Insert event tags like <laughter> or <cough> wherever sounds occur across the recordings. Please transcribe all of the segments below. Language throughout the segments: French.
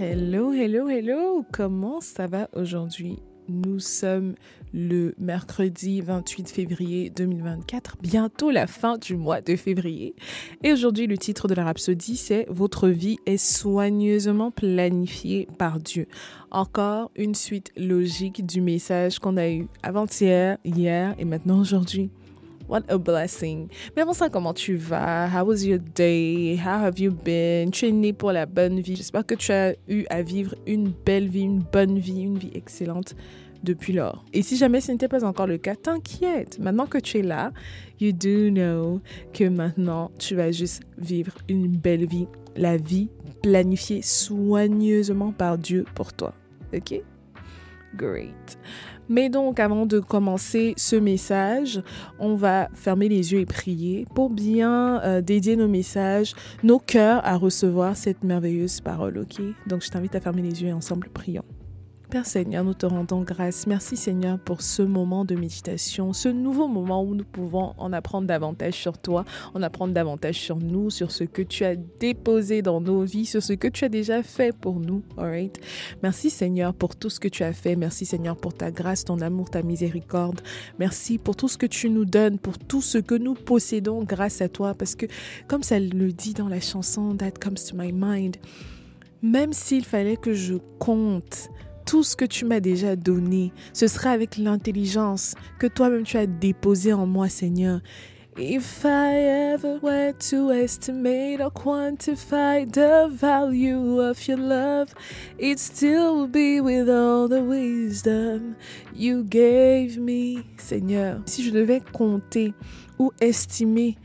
Hello, hello, hello. Comment ça va aujourd'hui? Nous sommes le mercredi 28 février 2024, bientôt la fin du mois de février. Et aujourd'hui, le titre de la rhapsodie, c'est Votre vie est soigneusement planifiée par Dieu. Encore une suite logique du message qu'on a eu avant-hier, hier et maintenant aujourd'hui. What a blessing. Mais avant ça, comment tu vas? How was your day? How have you been? Tu es né pour la bonne vie. J'espère que tu as eu à vivre une belle vie, une bonne vie, une vie excellente depuis lors. Et si jamais ce n'était pas encore le cas, t'inquiète. Maintenant que tu es là, you do know que maintenant tu vas juste vivre une belle vie, la vie planifiée soigneusement par Dieu pour toi. OK? Great. Mais donc, avant de commencer ce message, on va fermer les yeux et prier pour bien euh, dédier nos messages, nos cœurs à recevoir cette merveilleuse parole, ok? Donc, je t'invite à fermer les yeux et ensemble prions. Père Seigneur, nous te rendons grâce. Merci Seigneur pour ce moment de méditation, ce nouveau moment où nous pouvons en apprendre davantage sur toi, en apprendre davantage sur nous, sur ce que tu as déposé dans nos vies, sur ce que tu as déjà fait pour nous. Alright? Merci Seigneur pour tout ce que tu as fait. Merci Seigneur pour ta grâce, ton amour, ta miséricorde. Merci pour tout ce que tu nous donnes, pour tout ce que nous possédons grâce à toi. Parce que comme ça le dit dans la chanson That Comes to My Mind, même s'il fallait que je compte, tout ce que tu m'as déjà donné. Ce sera avec l'intelligence que toi-même tu as déposé en moi, Seigneur. If I ever were to estimate or quantify the value of your love, it'd still be with all the wisdom you gave me, Seigneur. Si je devais compter ou estimer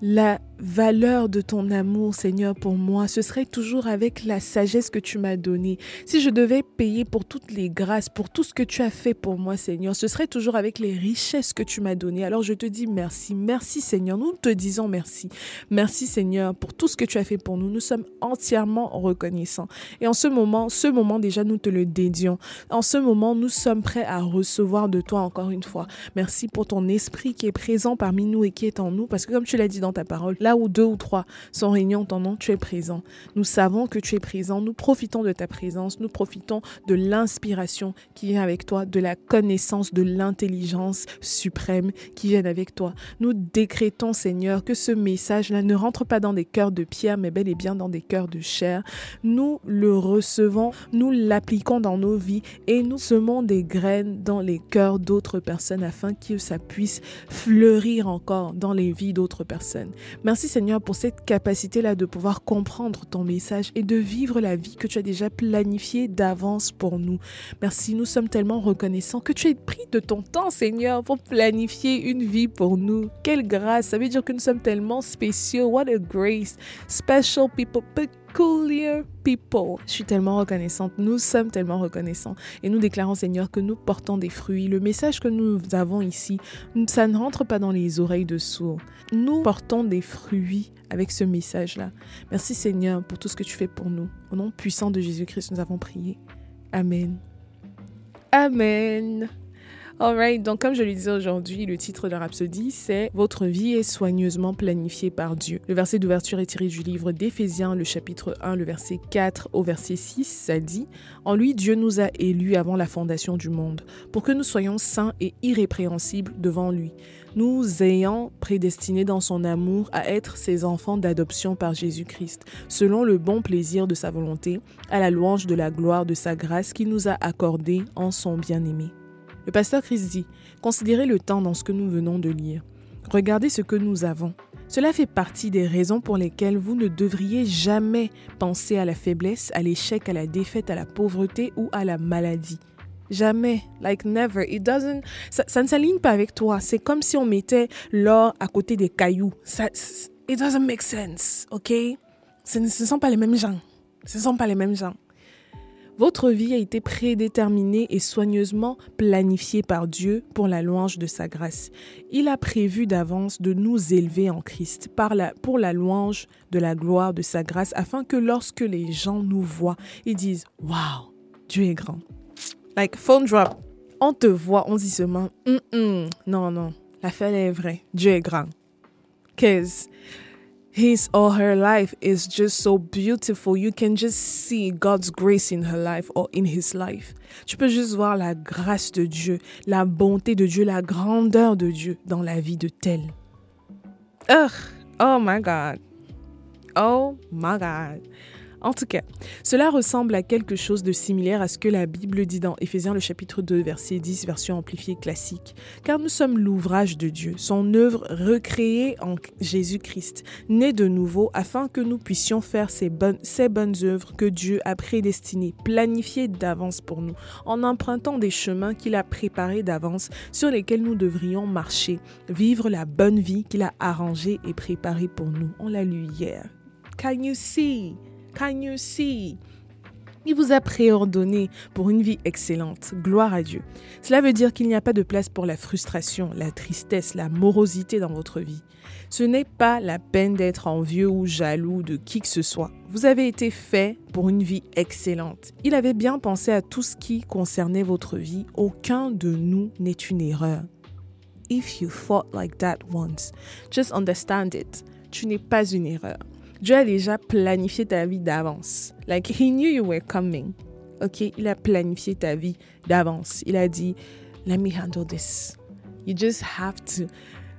la valeur de ton amour, Seigneur, pour moi, ce serait toujours avec la sagesse que tu m'as donnée. Si je devais payer pour toutes les grâces, pour tout ce que tu as fait pour moi, Seigneur, ce serait toujours avec les richesses que tu m'as données. Alors je te dis merci, merci Seigneur. Nous te disons merci. Merci Seigneur pour tout ce que tu as fait pour nous. Nous sommes entièrement reconnaissants. Et en ce moment, ce moment déjà, nous te le dédions. En ce moment, nous sommes prêts à recevoir de toi encore une fois. Merci pour ton esprit qui est présent parmi nous et qui est en nous. Parce que comme tu l'as dit dans ta parole, là où deux ou trois sont réunis en ton nom, tu es présent. Nous savons que tu es présent. Nous profitons de ta présence. Nous profitons de l'inspiration qui vient avec toi, de la connaissance, de l'intelligence suprême qui vient avec toi. Nous décrétons, Seigneur, que ce message-là ne rentre pas dans des cœurs de pierre, mais bel et bien dans des cœurs de chair. Nous le recevons, nous l'appliquons dans nos vies et nous semons des graines dans les cœurs d'autres personnes afin que ça puisse fleurir encore dans les vies d'autres personnes. Merci Seigneur pour cette capacité-là de pouvoir comprendre ton message et de vivre la vie que tu as déjà planifiée d'avance pour nous. Merci, nous sommes tellement reconnaissants que tu aies pris de ton temps Seigneur pour planifier une vie pour nous. Quelle grâce, ça veut dire que nous sommes tellement spéciaux. What a grace. Special people people. Je suis tellement reconnaissante. Nous sommes tellement reconnaissants. Et nous déclarons, Seigneur, que nous portons des fruits. Le message que nous avons ici, ça ne rentre pas dans les oreilles de sourds. Nous portons des fruits avec ce message-là. Merci, Seigneur, pour tout ce que tu fais pour nous. Au nom puissant de Jésus-Christ, nous avons prié. Amen. Amen. Alright, donc comme je le disais aujourd'hui, le titre de rhapsodie, c'est Votre vie est soigneusement planifiée par Dieu. Le verset d'ouverture est tiré du livre d'Éphésiens, le chapitre 1, le verset 4 au verset 6, ça dit En lui, Dieu nous a élus avant la fondation du monde, pour que nous soyons saints et irrépréhensibles devant lui nous ayant prédestinés dans son amour à être ses enfants d'adoption par Jésus-Christ, selon le bon plaisir de sa volonté, à la louange de la gloire de sa grâce qu'il nous a accordée en son bien-aimé. Le pasteur Christ dit, considérez le temps dans ce que nous venons de lire. Regardez ce que nous avons. Cela fait partie des raisons pour lesquelles vous ne devriez jamais penser à la faiblesse, à l'échec, à la défaite, à la pauvreté ou à la maladie. Jamais, like never. It doesn't, ça, ne s'aligne pas avec toi. C'est comme si on mettait l'or à côté des cailloux. Ça, it doesn't make sense, ok? Ce ne sont pas les mêmes gens. Ce ne sont pas les mêmes gens. Votre vie a été prédéterminée et soigneusement planifiée par Dieu pour la louange de sa grâce. Il a prévu d'avance de nous élever en Christ pour la louange de la gloire de sa grâce afin que lorsque les gens nous voient, ils disent Wow, Dieu est grand. Like phone drop. On te voit, on dit seulement mm Non, non, la fête est vraie. Dieu est grand. Cause his or her life is just so beautiful. You can just see God's grace in her life or in his life. Tu peux juste voir la grâce de Dieu, la bonté de Dieu, la grandeur de Dieu dans la vie de tel. Ugh, oh my God. Oh my God. En tout cas, cela ressemble à quelque chose de similaire à ce que la Bible dit dans Éphésiens le chapitre 2 verset 10 version amplifiée classique. Car nous sommes l'ouvrage de Dieu, son œuvre recréée en Jésus-Christ, né de nouveau afin que nous puissions faire ces bonnes, ces bonnes œuvres que Dieu a prédestinées, planifiées d'avance pour nous, en empruntant des chemins qu'il a préparés d'avance sur lesquels nous devrions marcher, vivre la bonne vie qu'il a arrangée et préparée pour nous. On l'a lu hier. Can you see? Can you see? Il vous a préordonné pour une vie excellente. Gloire à Dieu. Cela veut dire qu'il n'y a pas de place pour la frustration, la tristesse, la morosité dans votre vie. Ce n'est pas la peine d'être envieux ou jaloux de qui que ce soit. Vous avez été fait pour une vie excellente. Il avait bien pensé à tout ce qui concernait votre vie. Aucun de nous n'est une erreur. If you thought like that once, just understand it. Tu n'es pas une erreur. Dieu a déjà planifié ta vie d'avance. Like he knew you were coming. OK, il a planifié ta vie d'avance. Il a dit, let me handle this. You just have to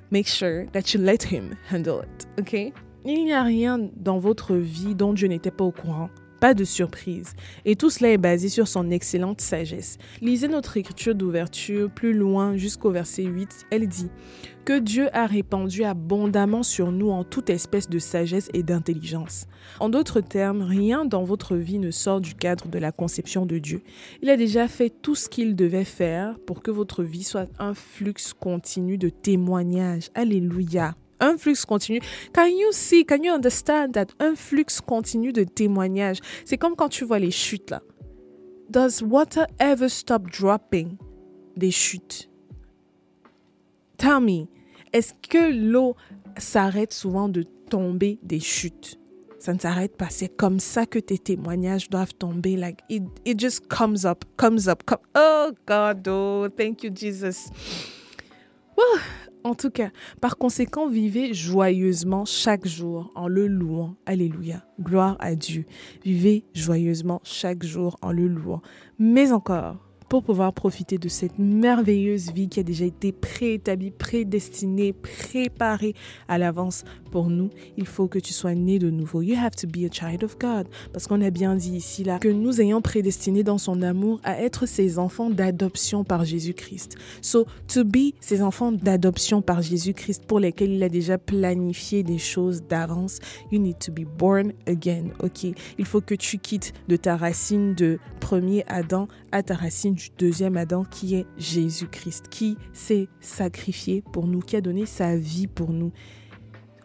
make sure that you let him handle it. OK? Il n'y a rien dans votre vie dont Dieu n'était pas au courant pas de surprise. Et tout cela est basé sur son excellente sagesse. Lisez notre écriture d'ouverture plus loin jusqu'au verset 8. Elle dit que Dieu a répandu abondamment sur nous en toute espèce de sagesse et d'intelligence. En d'autres termes, rien dans votre vie ne sort du cadre de la conception de Dieu. Il a déjà fait tout ce qu'il devait faire pour que votre vie soit un flux continu de témoignages. Alléluia un flux continu. Can you see, can you understand that un flux continu de témoignages, c'est comme quand tu vois les chutes là. Does water ever stop dropping? Des chutes. Tell me, est-ce que l'eau s'arrête souvent de tomber des chutes? Ça ne s'arrête pas. C'est comme ça que tes témoignages doivent tomber. Like it, it just comes up, comes up. Oh God, oh, thank you Jesus. En tout cas, par conséquent, vivez joyeusement chaque jour en le louant. Alléluia. Gloire à Dieu. Vivez joyeusement chaque jour en le louant. Mais encore, pour pouvoir profiter de cette merveilleuse vie qui a déjà été préétablie, prédestinée, préparée à l'avance pour nous, il faut que tu sois né de nouveau. You have to be a child of God. Parce qu'on a bien dit ici, là, que nous ayons prédestiné dans son amour à être ses enfants d'adoption par Jésus-Christ. So, to be ses enfants d'adoption par Jésus-Christ pour lesquels il a déjà planifié des choses d'avance, you need to be born again. Ok? Il faut que tu quittes de ta racine de premier Adam à ta racine deuxième Adam qui est Jésus-Christ, qui s'est sacrifié pour nous, qui a donné sa vie pour nous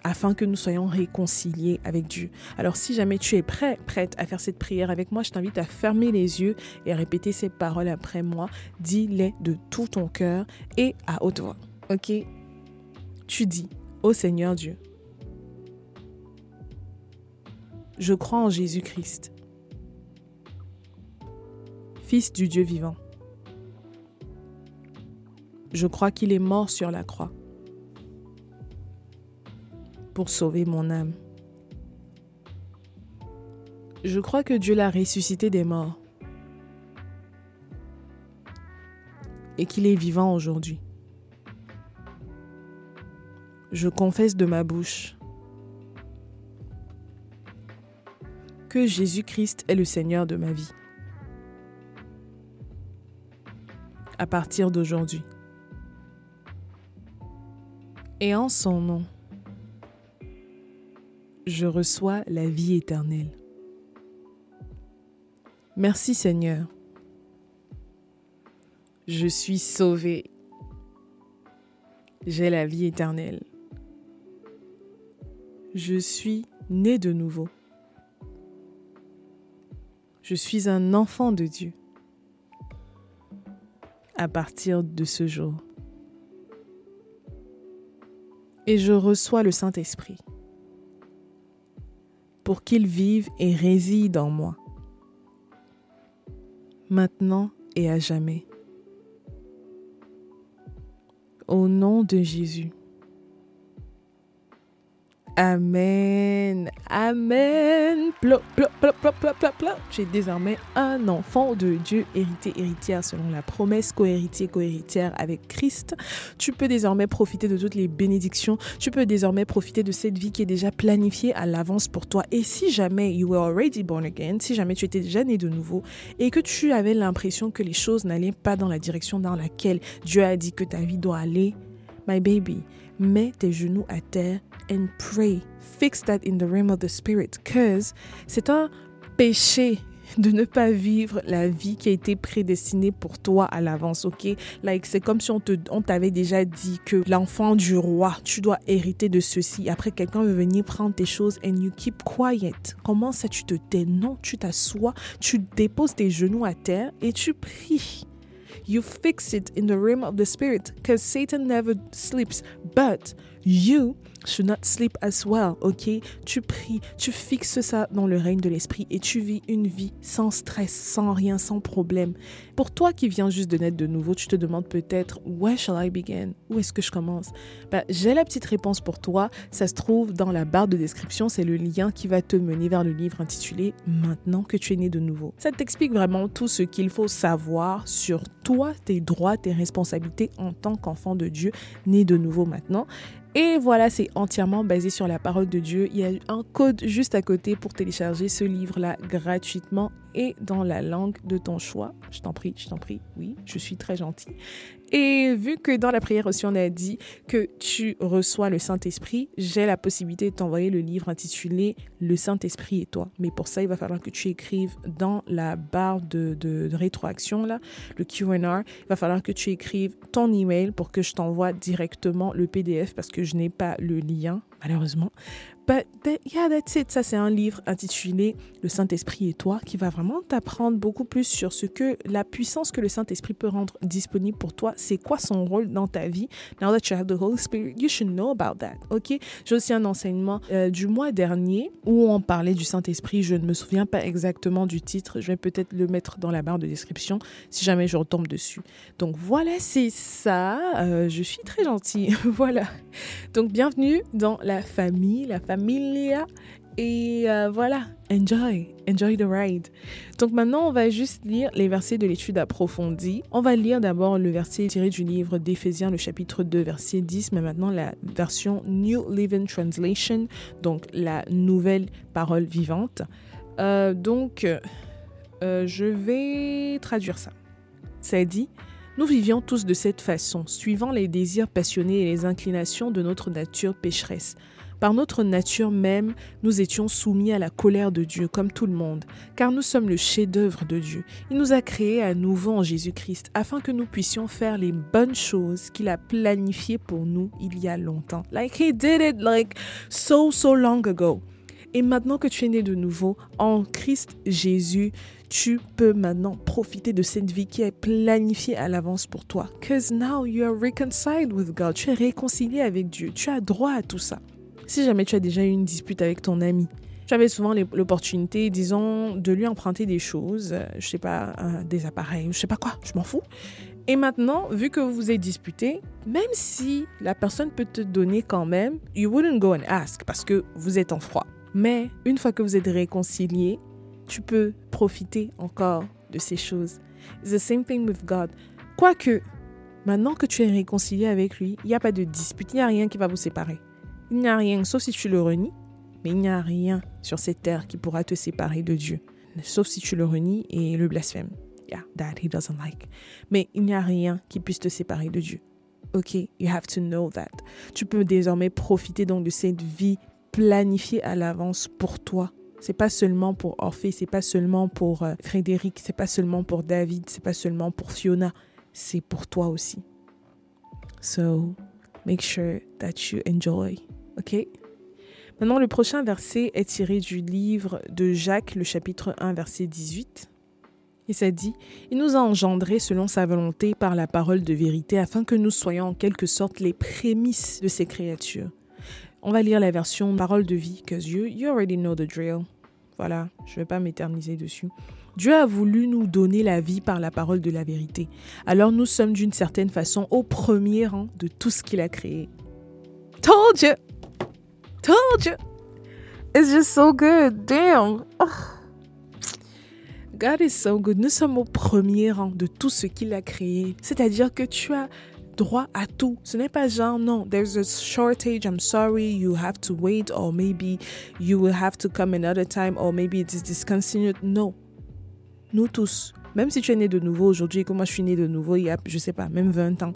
afin que nous soyons réconciliés avec Dieu. Alors si jamais tu es prêt, prête à faire cette prière avec moi, je t'invite à fermer les yeux et à répéter ces paroles après moi. Dis-les de tout ton cœur et à haute voix. OK? Tu dis, ô Seigneur Dieu, je crois en Jésus-Christ, Fils du Dieu vivant. Je crois qu'il est mort sur la croix pour sauver mon âme. Je crois que Dieu l'a ressuscité des morts et qu'il est vivant aujourd'hui. Je confesse de ma bouche que Jésus-Christ est le Seigneur de ma vie. À partir d'aujourd'hui. Et en son nom, je reçois la vie éternelle. Merci Seigneur. Je suis sauvé. J'ai la vie éternelle. Je suis né de nouveau. Je suis un enfant de Dieu à partir de ce jour. Et je reçois le Saint-Esprit pour qu'il vive et réside en moi, maintenant et à jamais. Au nom de Jésus. Amen. Amen. Plop, plop, plop, plop, plop, plop, plop. Tu es désormais un enfant de Dieu, hérité, héritière selon la promesse, co-héritier, co-héritière avec Christ. Tu peux désormais profiter de toutes les bénédictions. Tu peux désormais profiter de cette vie qui est déjà planifiée à l'avance pour toi. Et si jamais you were already born again, si jamais tu étais déjà né de nouveau et que tu avais l'impression que les choses n'allaient pas dans la direction dans laquelle Dieu a dit que ta vie doit aller, my baby, mets tes genoux à terre and pray. Fix that in the realm of the spirit. Cause c'est un péché de ne pas vivre la vie qui a été prédestinée pour toi à l'avance, ok? Like, c'est comme si on te, t'avait déjà dit que l'enfant du roi, tu dois hériter de ceci. Après, quelqu'un veut venir prendre tes choses and you keep quiet. Comment ça, tu te tais? Non, tu t'assois, tu déposes tes genoux à terre et tu pries. You fix it in the realm of the spirit because Satan never sleeps. But you should not sleep as well, ok? Tu pries, tu fixes ça dans le règne de l'esprit et tu vis une vie sans stress, sans rien, sans problème. Pour toi qui viens juste de naître de nouveau, tu te demandes peut-être, where shall I begin? Où est-ce que je commence? Ben, J'ai la petite réponse pour toi. Ça se trouve dans la barre de description. C'est le lien qui va te mener vers le livre intitulé Maintenant que tu es né de nouveau. Ça t'explique vraiment tout ce qu'il faut savoir sur toi, tes droits, tes responsabilités en tant qu'enfant de Dieu, né de nouveau maintenant. Et voilà, c'est entièrement basé sur la parole de Dieu. Il y a un code juste à côté pour télécharger ce livre-là gratuitement et dans la langue de ton choix. Je t'en prie, je t'en prie. Oui, je suis très gentille. Et vu que dans la prière aussi, on a dit que tu reçois le Saint-Esprit, j'ai la possibilité de t'envoyer le livre intitulé Le Saint-Esprit et toi. Mais pour ça, il va falloir que tu écrives dans la barre de, rétroaction, là, le Q&R, il va falloir que tu écrives ton email pour que je t'envoie directement le PDF parce que je n'ai pas le lien, malheureusement. But that, yeah, that's it. Ça, c'est un livre intitulé Le Saint-Esprit et toi qui va vraiment t'apprendre beaucoup plus sur ce que la puissance que le Saint-Esprit peut rendre disponible pour toi. C'est quoi son rôle dans ta vie? Now that you have the Holy Spirit, you should know about that. OK? J'ai aussi un enseignement euh, du mois dernier où on parlait du Saint-Esprit. Je ne me souviens pas exactement du titre. Je vais peut-être le mettre dans la barre de description si jamais je retombe dessus. Donc voilà, c'est ça. Euh, je suis très gentille. <laughs> voilà. Donc bienvenue dans famille, la familia. Et euh, voilà, enjoy, enjoy the ride. Donc maintenant, on va juste lire les versets de l'étude approfondie. On va lire d'abord le verset tiré du livre d'Éphésiens, le chapitre 2, verset 10, mais maintenant la version New Living Translation, donc la nouvelle parole vivante. Euh, donc, euh, je vais traduire ça. Ça dit, nous vivions tous de cette façon, suivant les désirs passionnés et les inclinations de notre nature pécheresse. Par notre nature même, nous étions soumis à la colère de Dieu comme tout le monde, car nous sommes le chef-d'œuvre de Dieu. Il nous a créés à nouveau en Jésus-Christ afin que nous puissions faire les bonnes choses qu'il a planifiées pour nous il y a longtemps. Like he did it like so so long ago. Et maintenant que tu es né de nouveau en Christ Jésus, tu peux maintenant profiter de cette vie qui est planifiée à l'avance pour toi. Cause now you are reconciled with God. Tu es réconcilié avec Dieu. Tu as droit à tout ça. Si jamais tu as déjà eu une dispute avec ton ami, tu avais souvent l'opportunité, disons, de lui emprunter des choses, je sais pas, des appareils, je sais pas quoi, je m'en fous. Et maintenant, vu que vous vous êtes disputé, même si la personne peut te donner quand même, you wouldn't go and ask parce que vous êtes en froid. Mais une fois que vous êtes réconciliés, tu peux profiter encore de ces choses. It's the same thing with God. Quoique, maintenant que tu es réconcilié avec lui, il n'y a pas de dispute, il n'y a rien qui va vous séparer. Il n'y a rien, sauf si tu le renies, mais il n'y a rien sur cette terre qui pourra te séparer de Dieu, sauf si tu le renies et le blasphèmes. Yeah, that he doesn't like. Mais il n'y a rien qui puisse te séparer de Dieu. Ok, you have to know that. Tu peux désormais profiter donc de cette vie planifiée à l'avance pour toi. C'est pas seulement pour Orphée, c'est pas seulement pour euh, Frédéric, c'est pas seulement pour David, c'est pas seulement pour Fiona, c'est pour toi aussi. So, make sure that you enjoy. OK? Maintenant, le prochain verset est tiré du livre de Jacques, le chapitre 1, verset 18. Et ça dit, Il nous a engendrés selon sa volonté par la parole de vérité, afin que nous soyons en quelque sorte les prémices de ces créatures. On va lire la version parole de vie, cause you, you already know the drill. Voilà, je ne vais pas m'éterniser dessus. Dieu a voulu nous donner la vie par la parole de la vérité. Alors nous sommes d'une certaine façon au premier rang de tout ce qu'il a créé. Told you! Told you. It's just so good. Damn. God is so good. Nous sommes au premier rang de tout ce qu'il a créé. C'est-à-dire que tu as droit à tout. Ce n'est pas genre, non, there's a shortage, I'm sorry, you have to wait, or maybe you will have to come another time, or maybe it is discontinued. Non. Nous tous, même si tu es né de nouveau aujourd'hui, comme moi je suis né de nouveau il y a, je sais pas, même 20 ans,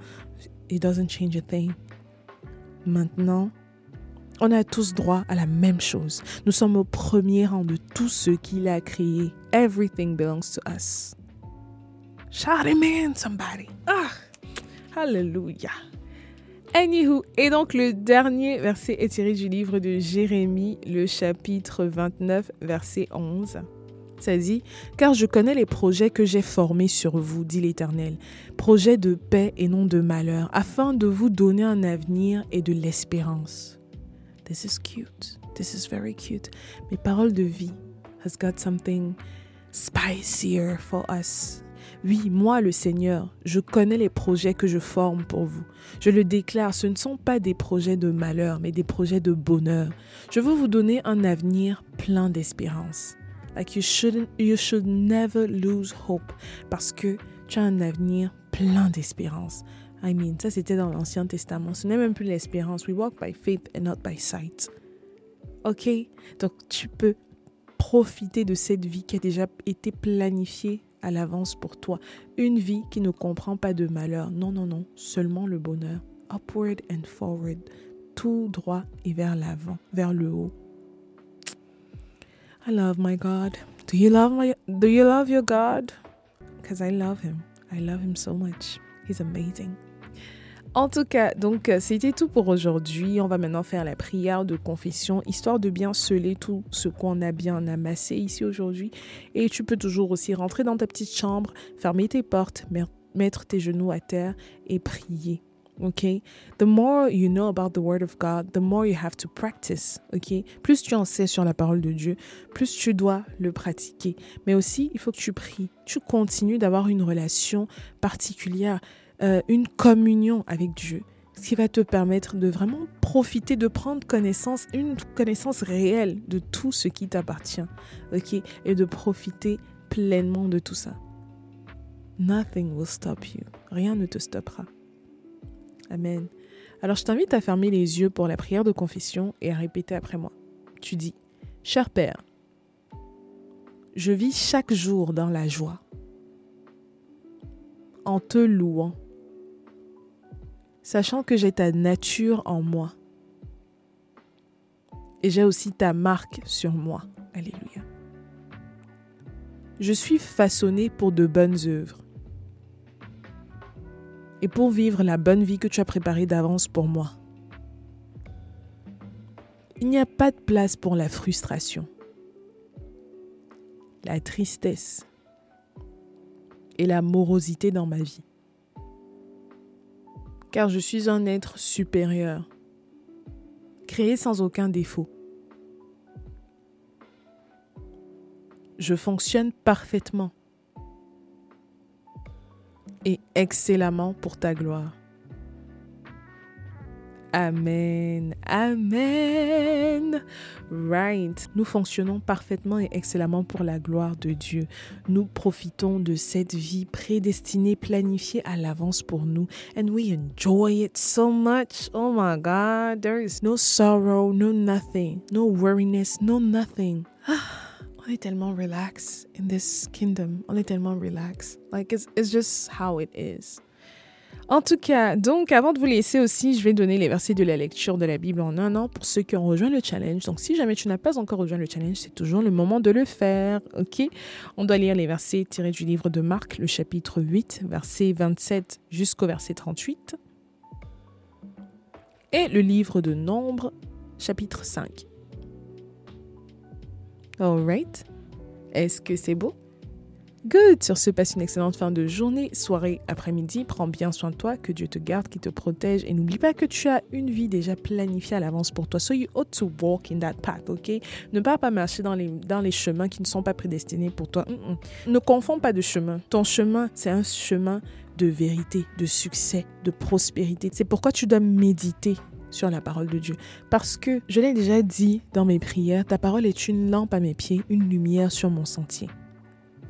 it doesn't change a thing. Maintenant, on a tous droit à la même chose. Nous sommes au premier rang de tout ce qu'il a créé. Everything belongs to us. Shout amen, somebody. Ah, hallelujah. Anywho, et donc le dernier verset est tiré du livre de Jérémie, le chapitre 29, verset 11. Ça dit, car je connais les projets que j'ai formés sur vous, dit l'Éternel, projets de paix et non de malheur, afin de vous donner un avenir et de l'espérance. This is cute. This is very cute. Mes paroles de vie has got something spicier for us. Oui, moi le Seigneur, je connais les projets que je forme pour vous. Je le déclare, ce ne sont pas des projets de malheur, mais des projets de bonheur. Je veux vous donner un avenir plein d'espérance. Like you shouldn't, you should never lose hope parce que tu as un avenir plein d'espérance. I mean, ça c'était dans l'Ancien Testament. Ce n'est même plus l'espérance. We walk by faith and not by sight. Ok? Donc tu peux profiter de cette vie qui a déjà été planifiée à l'avance pour toi. Une vie qui ne comprend pas de malheur. Non, non, non. Seulement le bonheur. Upward and forward. Tout droit et vers l'avant, vers le haut. I love my God. Do you love my do you love your God? Because I love him. I love him so much. He's amazing. En tout cas, donc c'était tout pour aujourd'hui. On va maintenant faire la prière de confession, histoire de bien sceller tout ce qu'on a bien amassé ici aujourd'hui. Et tu peux toujours aussi rentrer dans ta petite chambre, fermer tes portes, mettre tes genoux à terre et prier. OK? The more you know about the word of God, the more you have to practice. OK? Plus tu en sais sur la parole de Dieu, plus tu dois le pratiquer. Mais aussi, il faut que tu pries. Tu continues d'avoir une relation particulière. Euh, une communion avec Dieu, ce qui va te permettre de vraiment profiter, de prendre connaissance, une connaissance réelle de tout ce qui t'appartient, ok, et de profiter pleinement de tout ça. Nothing will stop you. Rien ne te stoppera. Amen. Alors je t'invite à fermer les yeux pour la prière de confession et à répéter après moi. Tu dis, cher Père, je vis chaque jour dans la joie, en te louant sachant que j'ai ta nature en moi. Et j'ai aussi ta marque sur moi. Alléluia. Je suis façonné pour de bonnes œuvres et pour vivre la bonne vie que tu as préparée d'avance pour moi. Il n'y a pas de place pour la frustration, la tristesse et la morosité dans ma vie car je suis un être supérieur, créé sans aucun défaut. Je fonctionne parfaitement et excellemment pour ta gloire. Amen. Amen. Right. Nous fonctionnons parfaitement et excellemment pour la gloire de Dieu. Nous profitons de cette vie prédestinée, planifiée à l'avance pour nous. And we enjoy it so much. Oh my God. There is no sorrow, no nothing, no worriness, no nothing. on est tellement relax in this kingdom. On est tellement relax. Like it's, it's just how it is. En tout cas, donc avant de vous laisser aussi, je vais donner les versets de la lecture de la Bible en un an pour ceux qui ont rejoint le challenge. Donc si jamais tu n'as pas encore rejoint le challenge, c'est toujours le moment de le faire. OK? On doit lire les versets tirés du livre de Marc, le chapitre 8, verset 27 jusqu'au verset 38. Et le livre de Nombre, chapitre 5. All right. Est-ce que c'est beau? Good. Sur ce, passe une excellente fin de journée, soirée, après-midi. Prends bien soin de toi, que Dieu te garde, qu'il te protège. Et n'oublie pas que tu as une vie déjà planifiée à l'avance pour toi. So you ought to walk in that path, ok? Ne pas pas marcher dans les, dans les chemins qui ne sont pas prédestinés pour toi. Ne confonds pas de chemin. Ton chemin, c'est un chemin de vérité, de succès, de prospérité. C'est pourquoi tu dois méditer sur la parole de Dieu. Parce que, je l'ai déjà dit dans mes prières, ta parole est une lampe à mes pieds, une lumière sur mon sentier.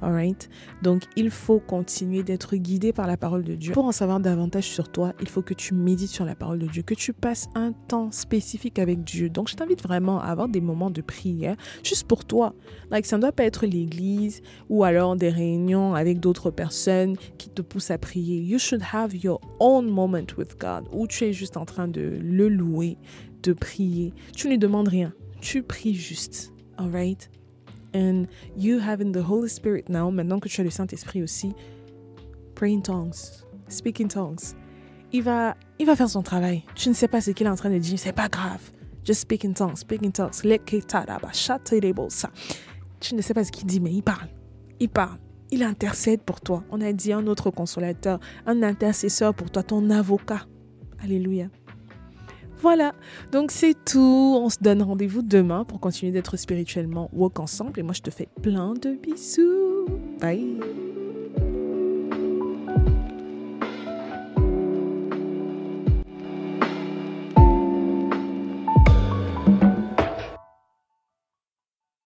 Alright? Donc, il faut continuer d'être guidé par la parole de Dieu. Pour en savoir davantage sur toi, il faut que tu médites sur la parole de Dieu, que tu passes un temps spécifique avec Dieu. Donc, je t'invite vraiment à avoir des moments de prière juste pour toi. Like, ça ne doit pas être l'église ou alors des réunions avec d'autres personnes qui te poussent à prier. You should have your own moment with God où tu es juste en train de le louer, de prier. Tu ne demandes rien. Tu pries juste. Alright? And you having the Holy Spirit now, maintenant que tu as le Saint-Esprit aussi, pray in tongues, speak in tongues. Il va, il va faire son travail. Tu ne sais pas ce qu'il est en train de dire, c'est pas grave. Just speak in tongues, speak in tongues. Tu ne sais pas ce qu'il dit, mais il parle. Il parle. Il intercède pour toi. On a dit un autre consolateur, un intercesseur pour toi, ton avocat. Alléluia. Voilà, donc c'est tout. On se donne rendez-vous demain pour continuer d'être spirituellement woke ensemble. Et moi, je te fais plein de bisous. Bye.